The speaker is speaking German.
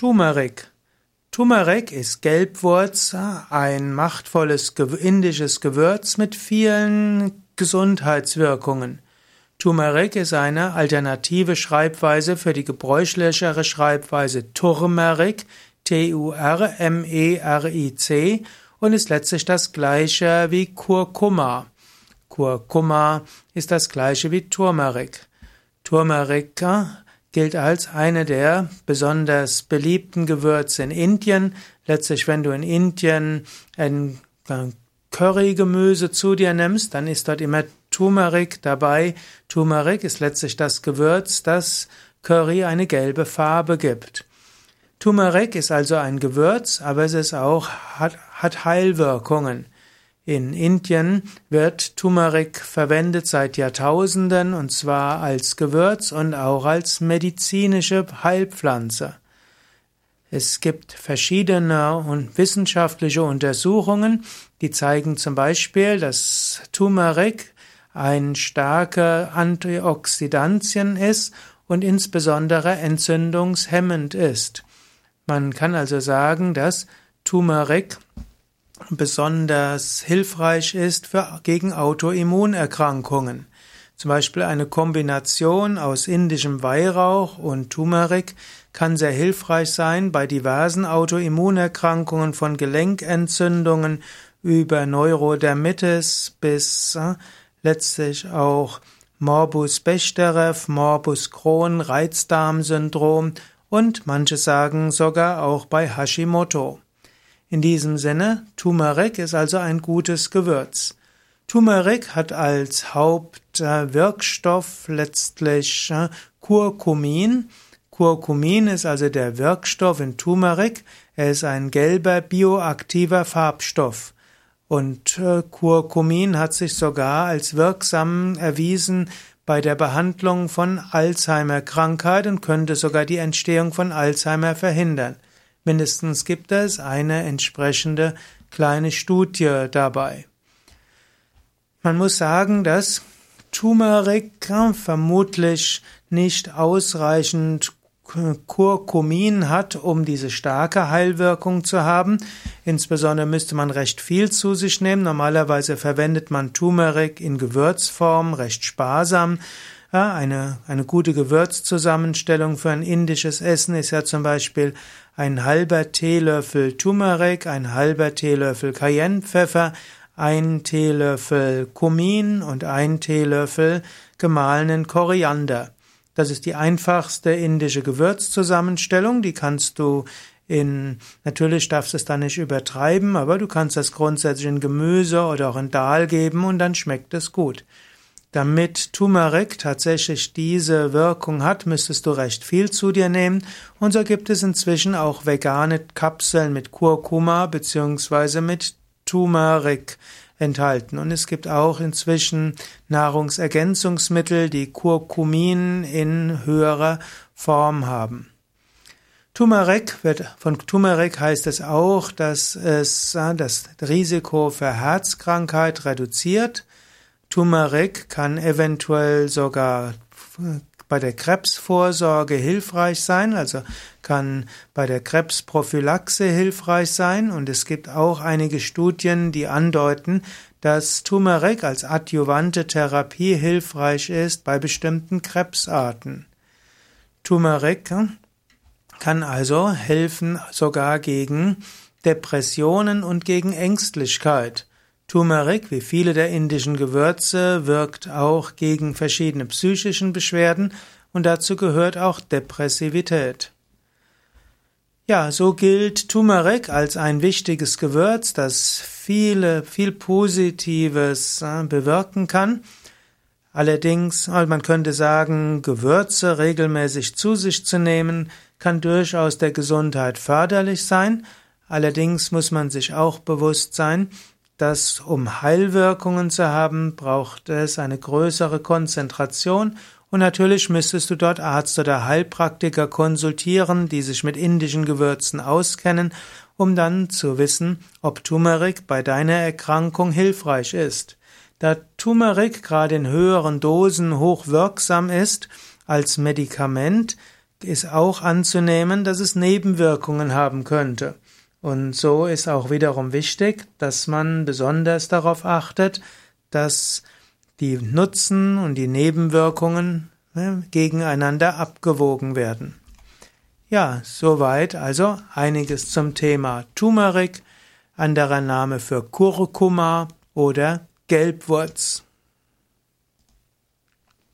Turmeric. Turmeric ist Gelbwurz, ein machtvolles indisches Gewürz mit vielen Gesundheitswirkungen. Turmeric ist eine alternative Schreibweise für die gebräuchlichere Schreibweise Turmeric, T-U-R-M-E-R-I-C und ist letztlich das gleiche wie Kurkuma. Kurkuma ist das gleiche wie Turmeric. Turmeric gilt als eine der besonders beliebten Gewürze in Indien. Letztlich, wenn du in Indien ein Currygemüse zu dir nimmst, dann ist dort immer Turmeric dabei. Turmeric ist letztlich das Gewürz, das Curry eine gelbe Farbe gibt. Turmeric ist also ein Gewürz, aber es ist auch, hat, hat Heilwirkungen. In Indien wird Turmeric verwendet seit Jahrtausenden und zwar als Gewürz und auch als medizinische Heilpflanze. Es gibt verschiedene und wissenschaftliche Untersuchungen, die zeigen zum Beispiel, dass Turmeric ein starker Antioxidantien ist und insbesondere entzündungshemmend ist. Man kann also sagen, dass Turmeric besonders hilfreich ist für, gegen Autoimmunerkrankungen. Zum Beispiel eine Kombination aus indischem Weihrauch und Turmeric kann sehr hilfreich sein bei diversen Autoimmunerkrankungen von Gelenkentzündungen über Neurodermitis bis äh, letztlich auch Morbus Bechterew, Morbus Crohn, Reizdarmsyndrom und manche sagen sogar auch bei Hashimoto. In diesem Sinne, Turmeric ist also ein gutes Gewürz. Turmeric hat als Hauptwirkstoff letztlich äh, Curcumin. Curcumin ist also der Wirkstoff in Turmeric. Er ist ein gelber bioaktiver Farbstoff. Und äh, Curcumin hat sich sogar als wirksam erwiesen bei der Behandlung von Alzheimer-Krankheit und könnte sogar die Entstehung von Alzheimer verhindern. Mindestens gibt es eine entsprechende kleine Studie dabei. Man muss sagen, dass Turmeric vermutlich nicht ausreichend Kurkumin hat, um diese starke Heilwirkung zu haben. Insbesondere müsste man recht viel zu sich nehmen. Normalerweise verwendet man Turmeric in Gewürzform recht sparsam. Ja, eine, eine gute Gewürzzusammenstellung für ein indisches Essen ist ja zum Beispiel ein halber Teelöffel Turmeric, ein halber Teelöffel Cayennepfeffer, ein Teelöffel Kumin und ein Teelöffel gemahlenen Koriander. Das ist die einfachste indische Gewürzzusammenstellung, die kannst du in, natürlich darfst du es da nicht übertreiben, aber du kannst das grundsätzlich in Gemüse oder auch in Dahl geben und dann schmeckt es gut. Damit Turmeric tatsächlich diese Wirkung hat, müsstest du recht viel zu dir nehmen. Und so gibt es inzwischen auch vegane Kapseln mit Kurkuma beziehungsweise mit Turmeric enthalten. Und es gibt auch inzwischen Nahrungsergänzungsmittel, die Kurkumin in höherer Form haben. Turmeric wird, von Turmeric heißt es auch, dass es das Risiko für Herzkrankheit reduziert. Turmeric kann eventuell sogar bei der Krebsvorsorge hilfreich sein, also kann bei der Krebsprophylaxe hilfreich sein und es gibt auch einige Studien, die andeuten, dass Turmeric als adjuvante Therapie hilfreich ist bei bestimmten Krebsarten. Turmeric kann also helfen sogar gegen Depressionen und gegen Ängstlichkeit. Turmeric, wie viele der indischen Gewürze, wirkt auch gegen verschiedene psychischen Beschwerden und dazu gehört auch Depressivität. Ja, so gilt Turmeric als ein wichtiges Gewürz, das viele, viel Positives äh, bewirken kann. Allerdings, man könnte sagen, Gewürze regelmäßig zu sich zu nehmen, kann durchaus der Gesundheit förderlich sein. Allerdings muss man sich auch bewusst sein, dass um Heilwirkungen zu haben, braucht es eine größere Konzentration und natürlich müsstest du dort Arzt oder Heilpraktiker konsultieren, die sich mit indischen Gewürzen auskennen, um dann zu wissen, ob Turmeric bei deiner Erkrankung hilfreich ist. Da Turmeric gerade in höheren Dosen hochwirksam ist als Medikament, ist auch anzunehmen, dass es Nebenwirkungen haben könnte. Und so ist auch wiederum wichtig, dass man besonders darauf achtet, dass die Nutzen und die Nebenwirkungen ne, gegeneinander abgewogen werden. Ja, soweit also einiges zum Thema Turmeric, anderer Name für Kurkuma oder Gelbwurz.